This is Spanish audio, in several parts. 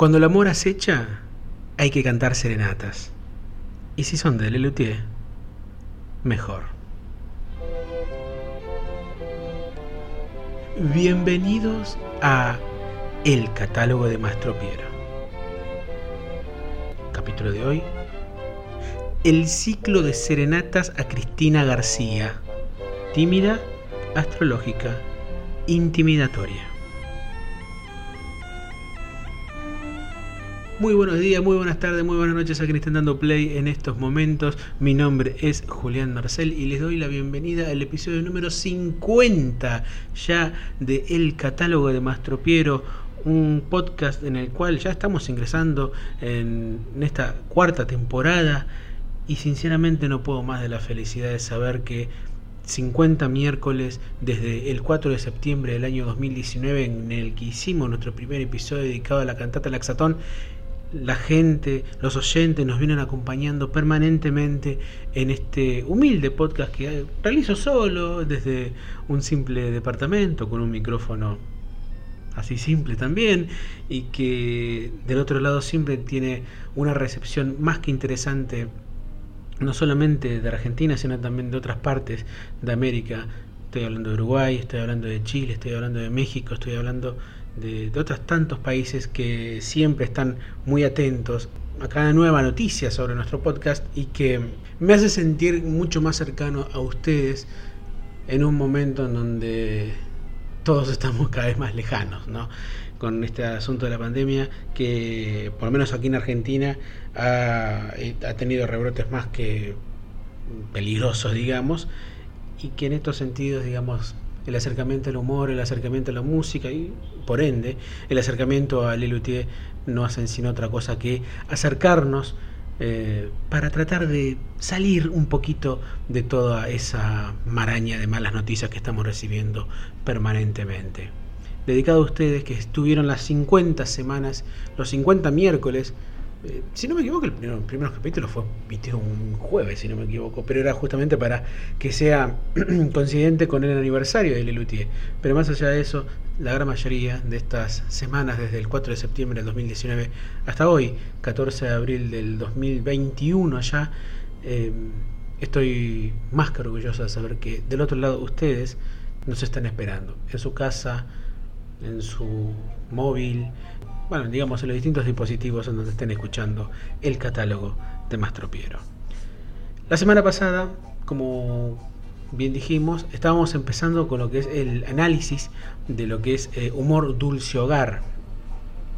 Cuando el amor acecha, hay que cantar serenatas. Y si son de Lelutier, mejor. Bienvenidos a El catálogo de Mastro Piero. Capítulo de hoy. El ciclo de serenatas a Cristina García. Tímida, astrológica, intimidatoria. Muy buenos días, muy buenas tardes, muy buenas noches a quienes estén dando play en estos momentos. Mi nombre es Julián Marcel y les doy la bienvenida al episodio número 50 ya de El Catálogo de Mastro Piero, un podcast en el cual ya estamos ingresando en esta cuarta temporada y sinceramente no puedo más de la felicidad de saber que 50 miércoles desde el 4 de septiembre del año 2019 en el que hicimos nuestro primer episodio dedicado a la cantata Laxatón la gente, los oyentes nos vienen acompañando permanentemente en este humilde podcast que realizo solo desde un simple departamento con un micrófono así simple también y que del otro lado siempre tiene una recepción más que interesante no solamente de Argentina sino también de otras partes de América. Estoy hablando de Uruguay estoy hablando de Chile estoy hablando de México estoy hablando de, otros tantos países que siempre están muy atentos a cada nueva noticia sobre nuestro podcast y que me hace sentir mucho más cercano a ustedes en un momento en donde todos estamos cada vez más lejanos, ¿no? Con este asunto de la pandemia que, por lo menos aquí en Argentina, ha, ha tenido rebrotes más que peligrosos, digamos, y que en estos sentidos, digamos, el acercamiento al humor, el acercamiento a la música y por ende el acercamiento a Lelutier no hacen sino otra cosa que acercarnos eh, para tratar de salir un poquito de toda esa maraña de malas noticias que estamos recibiendo permanentemente. Dedicado a ustedes que estuvieron las 50 semanas, los 50 miércoles, eh, si no me equivoco, el primer, primer capítulo fue emitido un jueves, si no me equivoco, pero era justamente para que sea coincidente con el aniversario de Lelutier. Pero más allá de eso, la gran mayoría de estas semanas, desde el 4 de septiembre del 2019 hasta hoy, 14 de abril del 2021 ya, eh, estoy más que orgulloso de saber que del otro lado ustedes nos están esperando, en su casa, en su móvil, bueno, digamos, en los distintos dispositivos en donde estén escuchando el catálogo de Mastro Piero. La semana pasada, como bien dijimos, estábamos empezando con lo que es el análisis de lo que es eh, Humor Dulce Hogar,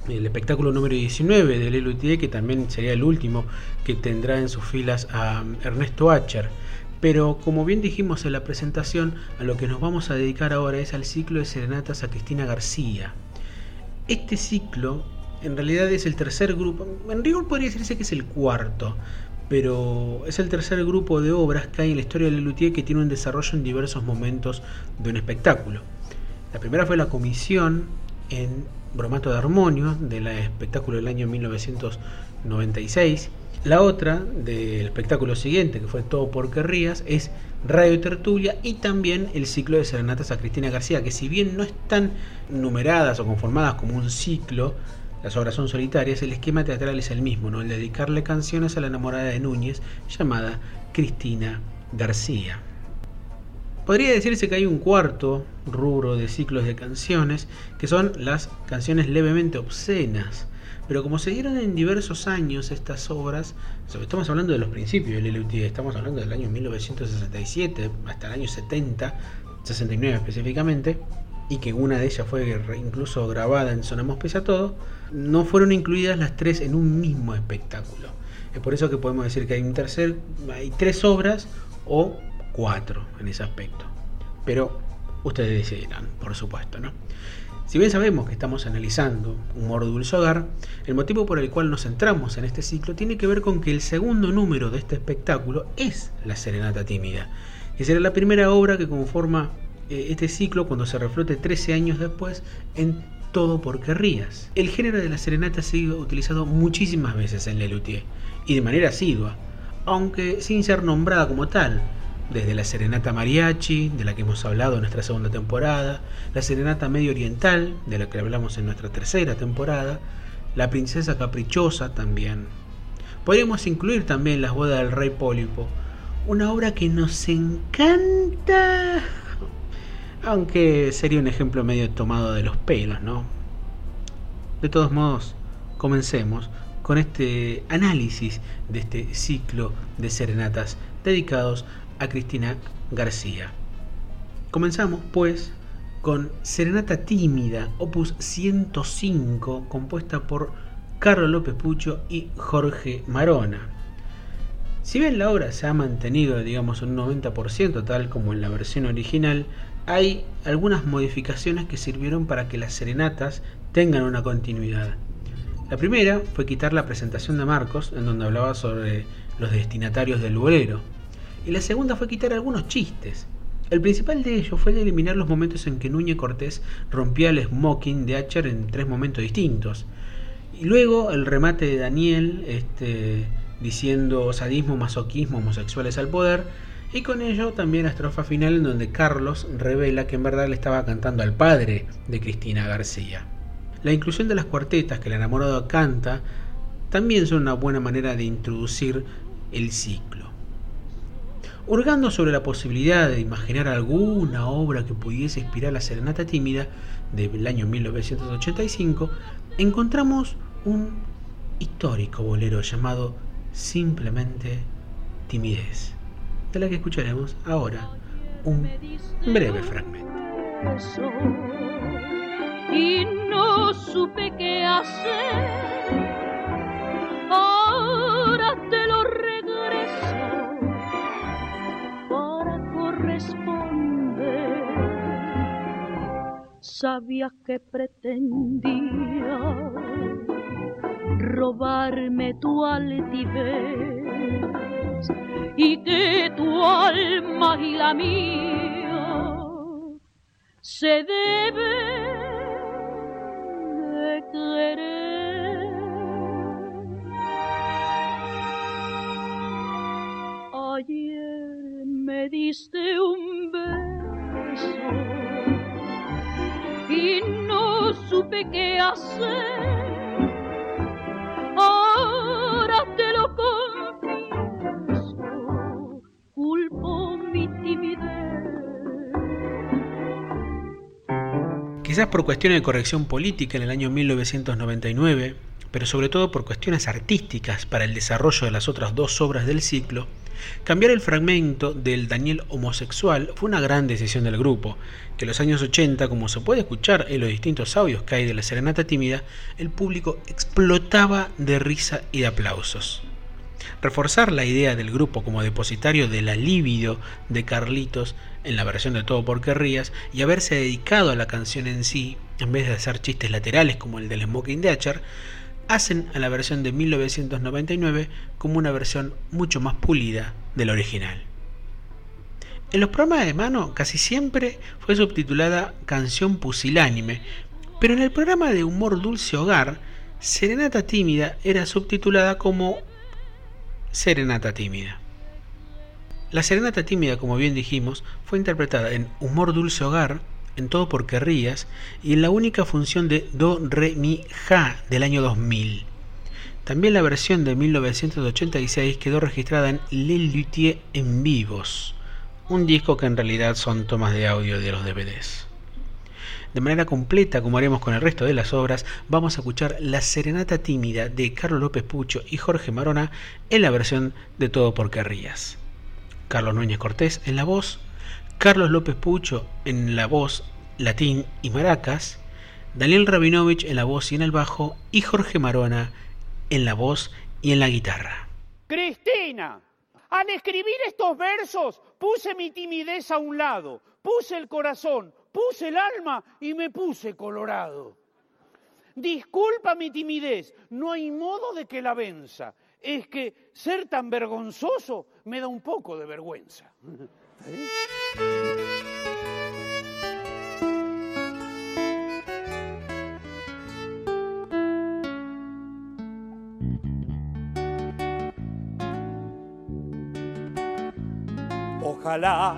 el espectáculo número 19 del LUTE, que también sería el último que tendrá en sus filas a Ernesto Acher. Pero como bien dijimos en la presentación, a lo que nos vamos a dedicar ahora es al ciclo de serenatas a Cristina García. Este ciclo en realidad es el tercer grupo, en rigor podría decirse que es el cuarto, pero es el tercer grupo de obras que hay en la historia de Lelutier que tiene un desarrollo en diversos momentos de un espectáculo. La primera fue la comisión en Bromato de Armonio del espectáculo del año 1996. La otra del espectáculo siguiente, que fue Todo por Querrías, es Radio Tertulia y también el ciclo de serenatas a Cristina García, que si bien no están numeradas o conformadas como un ciclo, las obras son solitarias, el esquema teatral es el mismo, ¿no? el dedicarle canciones a la enamorada de Núñez llamada Cristina García. Podría decirse que hay un cuarto rubro de ciclos de canciones, que son las canciones levemente obscenas, pero como se dieron en diversos años estas obras, estamos hablando de los principios del LUT, estamos hablando del año 1967 hasta el año 70, 69 específicamente, y que una de ellas fue incluso grabada en Sonamos Pese a Todo, no fueron incluidas las tres en un mismo espectáculo. Es por eso que podemos decir que hay un tercer, hay tres obras o cuatro en ese aspecto. Pero ustedes decidirán, por supuesto, ¿no? Si bien sabemos que estamos analizando Humor Dulce Hogar, el motivo por el cual nos centramos en este ciclo tiene que ver con que el segundo número de este espectáculo es La Serenata Tímida, que será la primera obra que conforma eh, este ciclo cuando se reflote 13 años después en Todo por Querrías. El género de la serenata ha sido utilizado muchísimas veces en Lelutier y de manera asidua, aunque sin ser nombrada como tal desde la serenata mariachi, de la que hemos hablado en nuestra segunda temporada, la serenata medio oriental, de la que hablamos en nuestra tercera temporada, La princesa caprichosa también. Podríamos incluir también Las bodas del rey Pólipo, una obra que nos encanta, aunque sería un ejemplo medio tomado de los pelos, ¿no? De todos modos, comencemos con este análisis de este ciclo de serenatas dedicados a Cristina García. Comenzamos, pues, con Serenata Tímida, opus 105, compuesta por Carlos López Pucho y Jorge Marona. Si bien la obra se ha mantenido, digamos, un 90% tal como en la versión original, hay algunas modificaciones que sirvieron para que las serenatas tengan una continuidad. La primera fue quitar la presentación de Marcos, en donde hablaba sobre los destinatarios del bolero. Y la segunda fue quitar algunos chistes. El principal de ellos fue el eliminar los momentos en que Núñez Cortés rompía el smoking de Acher en tres momentos distintos. Y luego el remate de Daniel este, diciendo sadismo, masoquismo, homosexuales al poder. Y con ello también la estrofa final en donde Carlos revela que en verdad le estaba cantando al padre de Cristina García. La inclusión de las cuartetas que el enamorado canta también son una buena manera de introducir el ciclo. Hurgando sobre la posibilidad de imaginar alguna obra que pudiese inspirar la Serenata Tímida del año 1985, encontramos un histórico bolero llamado simplemente Timidez, de la que escucharemos ahora un breve fragmento y no supe qué hacer. Sabía que pretendía robarme tu altivez y que tu alma y la mía se deben Ayer me diste un qué hacer. Ahora te lo culpo mi timidez. Quizás por cuestiones de corrección política en el año 1999, pero sobre todo por cuestiones artísticas para el desarrollo de las otras dos obras del ciclo, cambiar el fragmento del Daniel homosexual fue una gran decisión del grupo, que en los años 80, como se puede escuchar en los distintos audios que hay de la Serenata Tímida, el público explotaba de risa y de aplausos. Reforzar la idea del grupo como depositario de la libido de Carlitos en la versión de Todo por Querrías y haberse dedicado a la canción en sí, en vez de hacer chistes laterales como el del Smoking de Acher, hacen a la versión de 1999 como una versión mucho más pulida del original. En los programas de mano casi siempre fue subtitulada Canción Pusilánime, pero en el programa de humor Dulce Hogar, Serenata Tímida era subtitulada como Serenata Tímida. La Serenata Tímida, como bien dijimos, fue interpretada en Humor Dulce Hogar, en Todo por Querrías y en la única función de Do, Re, Mi, Ja del año 2000. También la versión de 1986 quedó registrada en Le Luthier en vivos, un disco que en realidad son tomas de audio de los DVDs. De manera completa, como haremos con el resto de las obras, vamos a escuchar La Serenata Tímida de Carlos López Pucho y Jorge Marona en la versión de Todo por Querrías. Carlos Núñez Cortés en la voz, Carlos López Pucho en la voz, latín y maracas, Daniel Rabinovich en la voz y en el bajo y Jorge Marona en la voz y en la guitarra. Cristina, al escribir estos versos puse mi timidez a un lado, puse el corazón, puse el alma y me puse colorado. Disculpa mi timidez, no hay modo de que la venza es que ser tan vergonzoso me da un poco de vergüenza. Ojalá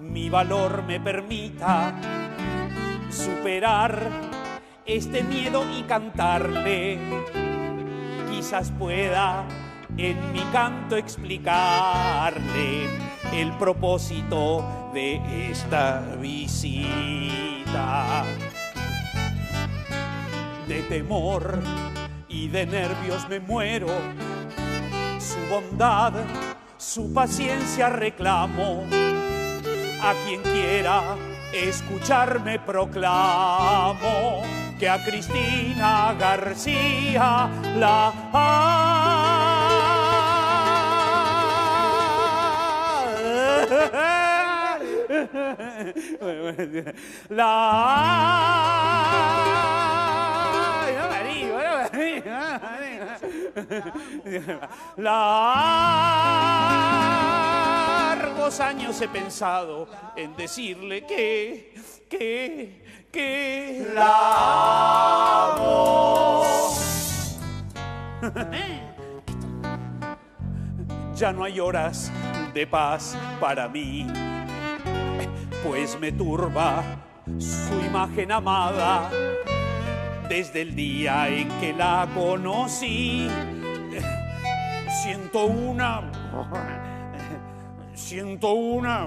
mi valor me permita superar este miedo y cantarle. Quizás pueda en mi canto explicarle el propósito de esta visita. De temor y de nervios me muero, su bondad, su paciencia reclamo. A quien quiera escucharme proclamo que a Cristina García la Largos años he pensado en decirle que, que, que la amo. ya no hay horas de paz para mí, pues me turba su imagen amada desde el día en que la conocí. Siento una, siento una,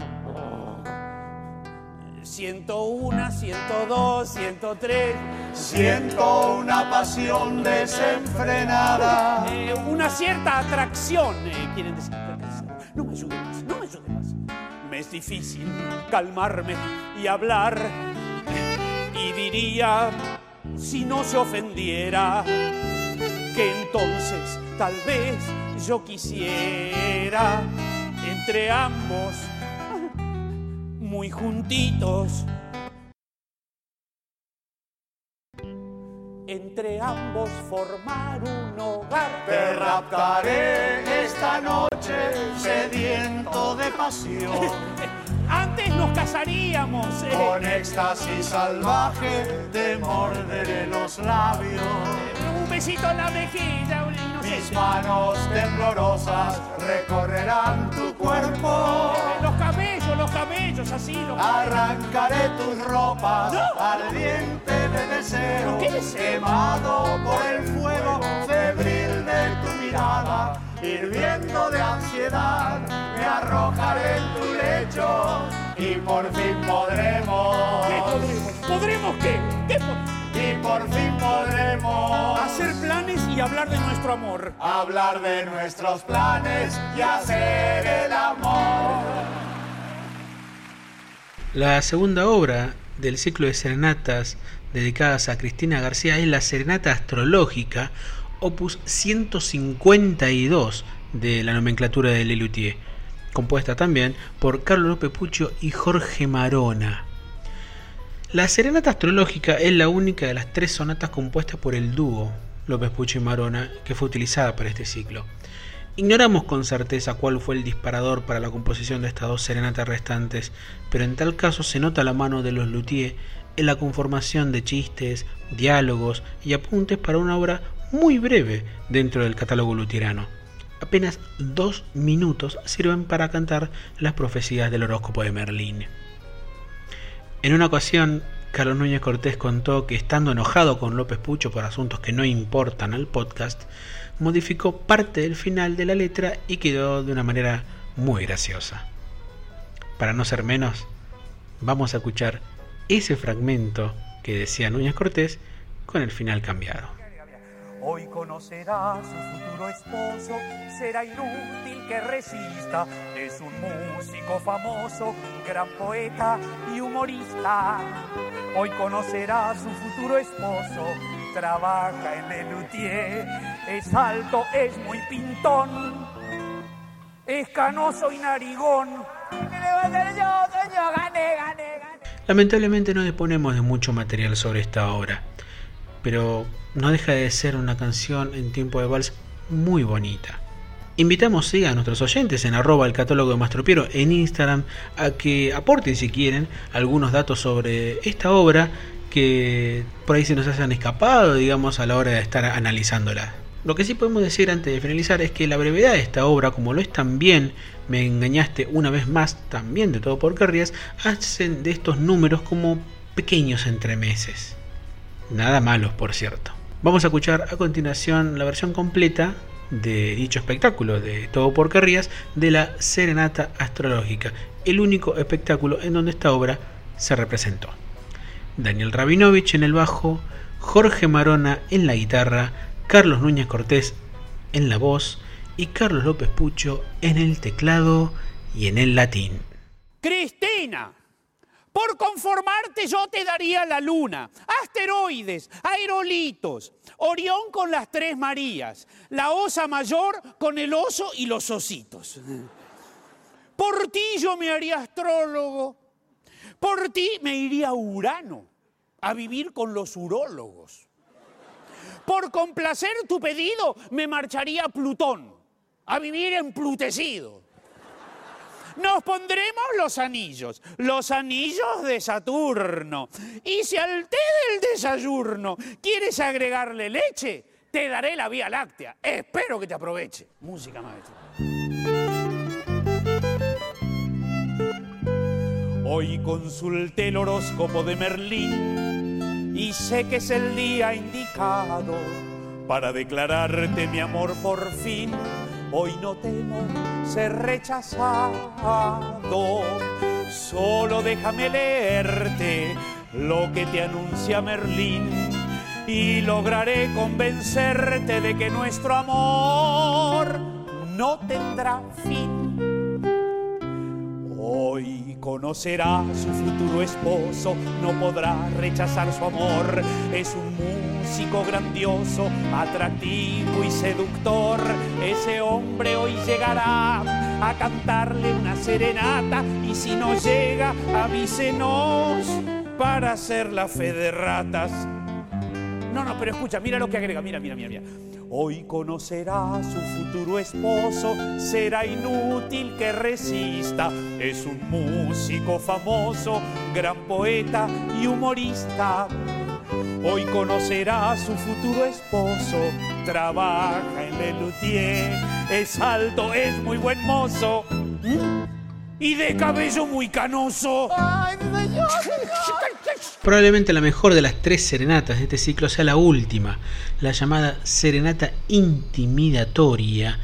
siento una, ciento dos, ciento tres. Siento una pasión desenfrenada. Eh, una cierta atracción, eh, quieren decir. No me ayude más, no me ayude más. Me es difícil calmarme y hablar. Y diría, si no se ofendiera, que entonces tal vez yo quisiera entre ambos, muy juntitos, entre ambos formar un hogar. Te raptaré esta noche, sediento de pasión. Antes nos casaríamos. eh. Con éxtasis salvaje te morderé los labios. Un besito en la mejilla, un Mis manos temblorosas recorrerán tu cuerpo. Los cabellos, los cabellos, así los Arrancaré tus ropas, No. ardiente de deseo, ¿Qué deseo? quemado por el fuego febril de tu mirada, hirviendo de ansiedad, me arrojaré en tu lecho y por fin ¿Qué podremos, podremos? Hablar de nuestro amor. hablar de nuestros planes y hacer el amor. La segunda obra del ciclo de serenatas dedicadas a Cristina García es la Serenata Astrológica, opus 152 de la nomenclatura de Lelutier, compuesta también por Carlos López Puccio y Jorge Marona. La Serenata Astrológica es la única de las tres sonatas compuestas por el dúo López Puccio y Marona que fue utilizada para este ciclo. Ignoramos con certeza cuál fue el disparador para la composición de estas dos serenatas restantes, pero en tal caso se nota la mano de los luthiers en la conformación de chistes, diálogos y apuntes para una obra muy breve dentro del catálogo luthierano. Apenas dos minutos sirven para cantar las profecías del horóscopo de Merlín. En una ocasión, Carlos Núñez Cortés contó que estando enojado con López Pucho por asuntos que no importan al podcast, modificó parte del final de la letra y quedó de una manera muy graciosa. Para no ser menos, vamos a escuchar ese fragmento que decía Núñez Cortés con el final cambiado. Hoy conocerá su futuro esposo, será inútil que resista. Es un músico famoso, gran poeta y humorista. Hoy conocerá su futuro esposo, trabaja en el luthier. Es alto, es muy pintón, es canoso y narigón. Lamentablemente no disponemos de mucho material sobre esta obra, pero no deja de ser una canción en tiempo de vals muy bonita. Invitamos a nuestros oyentes en arroba el catálogo de Mastropiero en Instagram a que aporten si quieren algunos datos sobre esta obra que por ahí se nos hayan escapado, digamos, a la hora de estar analizándola. Lo que sí podemos decir antes de finalizar es que la brevedad de esta obra, como lo es también Me engañaste una vez más, también de todo por querrías, hacen de estos números como pequeños entremeses. Nada malos, por cierto. Vamos a escuchar a continuación la versión completa de dicho espectáculo de Todo por Querrías de la Serenata Astrológica, el único espectáculo en donde esta obra se representó. Daniel Rabinovich en el bajo, Jorge Marona en la guitarra, Carlos Núñez Cortés en la voz y Carlos López Pucho en el teclado y en el latín. Cristina, por conformarte yo te daría la luna, asteroides, aerolitos, Orión con las tres Marías, la osa mayor con el oso y los ositos. Por ti yo me haría astrólogo, por ti me iría a Urano a vivir con los urólogos. Por complacer tu pedido me marcharía Plutón a vivir emplutecido. Nos pondremos los anillos, los anillos de Saturno. Y si al té del desayuno quieres agregarle leche, te daré la Vía Láctea. Espero que te aproveche. Música maestra. Hoy consulté el horóscopo de Merlín y sé que es el día indicado para declararte mi amor por fin Hoy no temo ser rechazado, solo déjame leerte lo que te anuncia Merlín y lograré convencerte de que nuestro amor no tendrá fin. Hoy conocerá su futuro esposo, no podrá rechazar su amor, es un músico grandioso, atractivo y seductor. Ese hombre hoy llegará a cantarle una serenata y si no llega, avísenos para hacer la fe de ratas. No, no, pero escucha, mira lo que agrega, mira, mira, mira, mira. Hoy conocerá a su futuro esposo, será inútil que resista. Es un músico famoso, gran poeta y humorista. Hoy conocerá a su futuro esposo, trabaja en Lelutier, es alto, es muy buen mozo. Y de cabello muy canoso. Probablemente la mejor de las tres serenatas de este ciclo sea la última, la llamada Serenata Intimidatoria,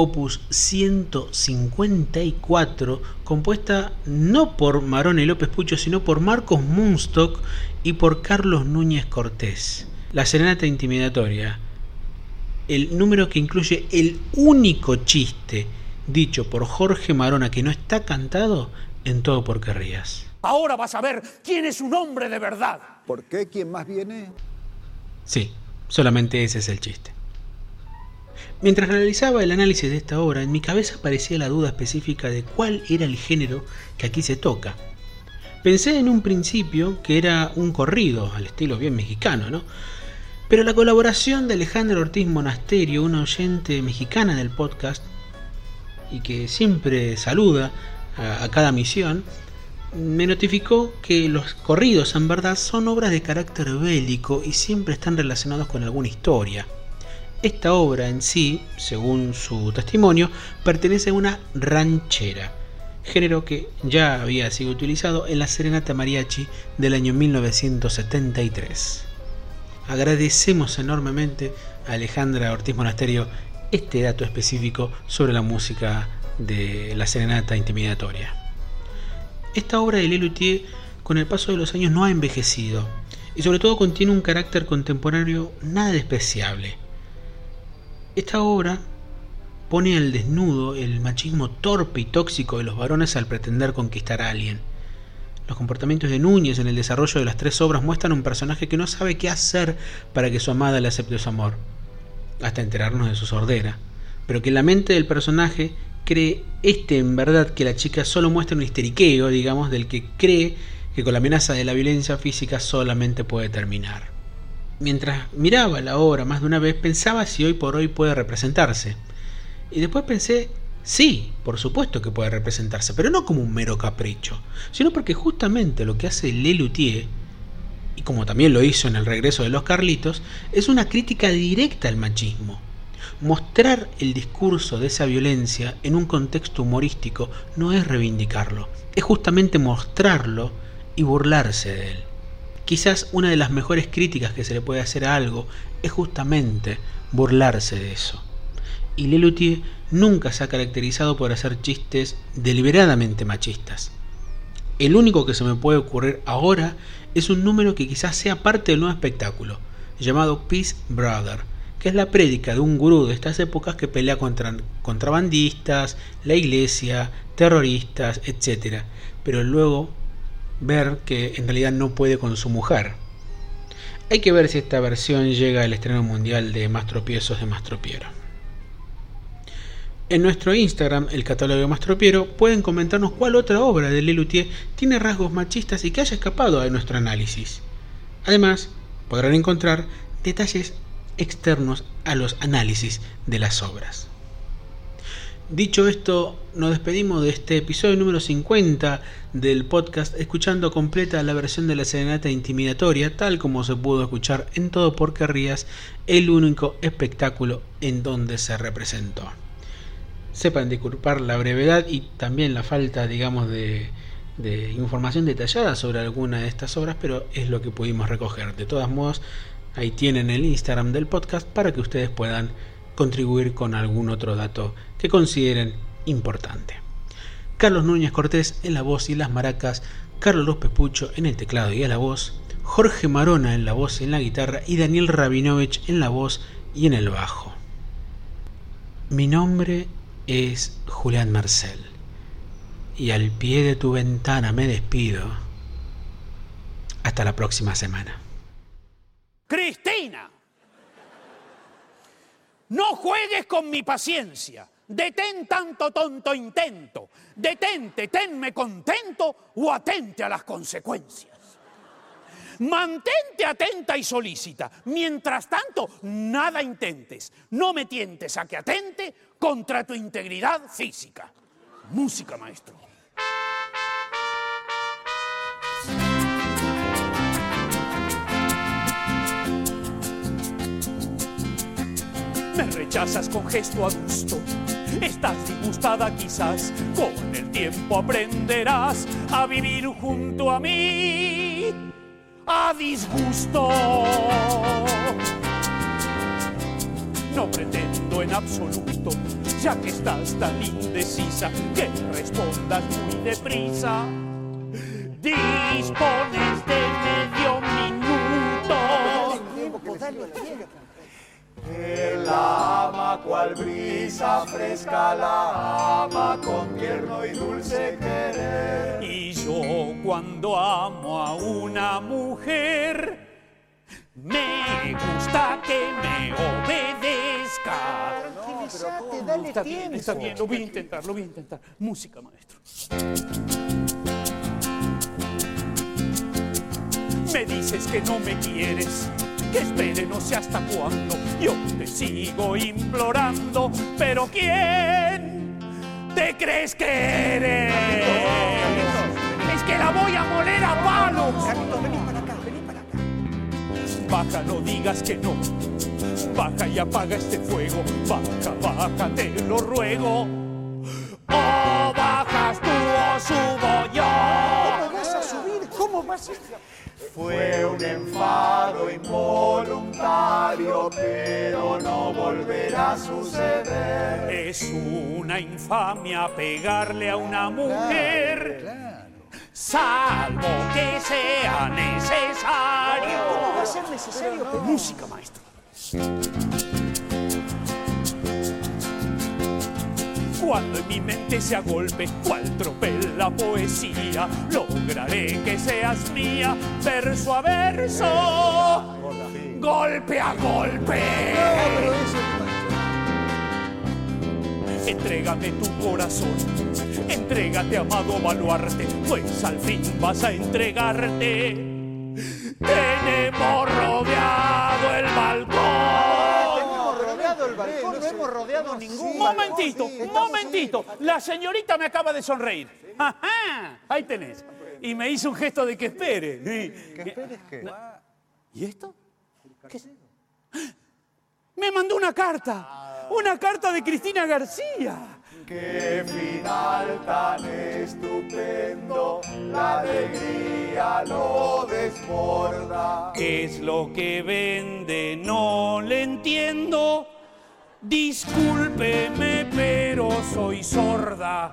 opus 154, compuesta no por Marone López Pucho, sino por Marcos Munstock y por Carlos Núñez Cortés. La serenata intimidatoria, el número que incluye el único chiste dicho por Jorge Marona que no está cantado en todo por querrías. Ahora vas a ver quién es un hombre de verdad. ¿Por qué? ¿Quién más viene? Sí, solamente ese es el chiste. Mientras realizaba el análisis de esta obra, en mi cabeza aparecía la duda específica de cuál era el género que aquí se toca. Pensé en un principio que era un corrido, al estilo bien mexicano, ¿no? Pero la colaboración de Alejandro Ortiz Monasterio, una oyente mexicana del podcast, y que siempre saluda a, a cada misión, me notificó que los corridos en verdad son obras de carácter bélico y siempre están relacionados con alguna historia. Esta obra en sí, según su testimonio, pertenece a una ranchera, género que ya había sido utilizado en la Serenata Mariachi del año 1973. Agradecemos enormemente a Alejandra Ortiz Monasterio este dato específico sobre la música de la Serenata Intimidatoria. Esta obra de Lelutier con el paso de los años no ha envejecido y sobre todo contiene un carácter contemporáneo nada despreciable. Esta obra pone al desnudo el machismo torpe y tóxico de los varones al pretender conquistar a alguien. Los comportamientos de Núñez en el desarrollo de las tres obras muestran un personaje que no sabe qué hacer para que su amada le acepte su amor, hasta enterarnos de su sordera, pero que la mente del personaje cree este en verdad que la chica solo muestra un histeriqueo, digamos, del que cree que con la amenaza de la violencia física solamente puede terminar. Mientras miraba la obra más de una vez pensaba si hoy por hoy puede representarse. Y después pensé, sí, por supuesto que puede representarse, pero no como un mero capricho, sino porque justamente lo que hace Lelutier, y como también lo hizo en El regreso de los Carlitos, es una crítica directa al machismo Mostrar el discurso de esa violencia en un contexto humorístico no es reivindicarlo, es justamente mostrarlo y burlarse de él. Quizás una de las mejores críticas que se le puede hacer a algo es justamente burlarse de eso. Y Lelutier nunca se ha caracterizado por hacer chistes deliberadamente machistas. El único que se me puede ocurrir ahora es un número que quizás sea parte del nuevo espectáculo, llamado Peace Brother, que es la prédica de un gurú de estas épocas que pelea contra contrabandistas, la iglesia, terroristas, etc. Pero luego ver que en realidad no puede con su mujer. Hay que ver si esta versión llega al estreno mundial de Más tropiezos de Mastropiero. En nuestro Instagram, el catálogo de Mastropiero, pueden comentarnos cuál otra obra de Lelutier tiene rasgos machistas y que haya escapado a nuestro análisis. Además, podrán encontrar detalles externos a los análisis de las obras. Dicho esto, nos despedimos de este episodio número 50 del podcast escuchando completa la versión de la serenata intimidatoria tal como se pudo escuchar en Todo por Querrías, el único espectáculo en donde se representó. Sepan disculpar la brevedad y también la falta, digamos, de, de información detallada sobre alguna de estas obras, pero es lo que pudimos recoger. De todos modos, ahí tienen el Instagram del podcast para que ustedes puedan contribuir con algún otro dato que consideren importante. Carlos Núñez Cortés en la voz y las maracas, Carlos López Pucho en el teclado y a la voz, Jorge Marona en la voz y en la guitarra y Daniel Rabinovich en la voz y en el bajo. Mi nombre es Julián Marcel y al pie de tu ventana me despido. Hasta la próxima semana. Cristina, no juegues con mi paciencia. Detén tanto tonto intento. Detente, tenme contento o atente a las consecuencias. Mantente atenta y solícita. Mientras tanto, nada intentes. No me tientes a que atente contra tu integridad física. Música, maestro. Rechazas con gesto adusto. Estás disgustada quizás. Con el tiempo aprenderás a vivir junto a mí. A disgusto. No pretendo en absoluto, ya que estás tan indecisa, que respondas muy deprisa. Dispones de medio minuto. Él la ama cual brisa fresca, la ama con tierno y dulce querer. Y yo cuando amo a una mujer, me gusta que me obedezca. Está bien, está bien, lo voy a intentar, lo voy a intentar. Música, maestro. Me dices que no me quieres, que espere no sé hasta cuándo. Yo te sigo implorando, pero ¿quién te crees que eres? Es que la voy a moler a palos. Baja, no digas que no. Baja y apaga este fuego. Baja, baja, te lo ruego. O bajas tú o subo yo. ¿Cómo vas a subir? ¿Cómo vas a Fue un enfado involuntario, pero no volverá a suceder. Es una infamia pegarle a una mujer, salvo que sea necesario. ¿Cómo va a ser necesario? Música, maestro. Cuando en mi mente se agolpe cual tropel la poesía, lograré que seas mía, verso a verso, golpe a golpe. Entrégame tu corazón, entrégate, amado baluarte, pues al fin vas a entregarte. Ningún momentito, momentito. La señorita me acaba de sonreir. Ajá, ahí tenés. Y me hizo un gesto de que espere. ¿Que esperes qué? ¿Y esto? ¿Qué es? Me mandó una carta. Una carta de Cristina García. Qué final tan estupendo, la alegría lo desborda. ¿Qué es lo que vende? No le entiendo. Discúlpeme, pero soy sorda.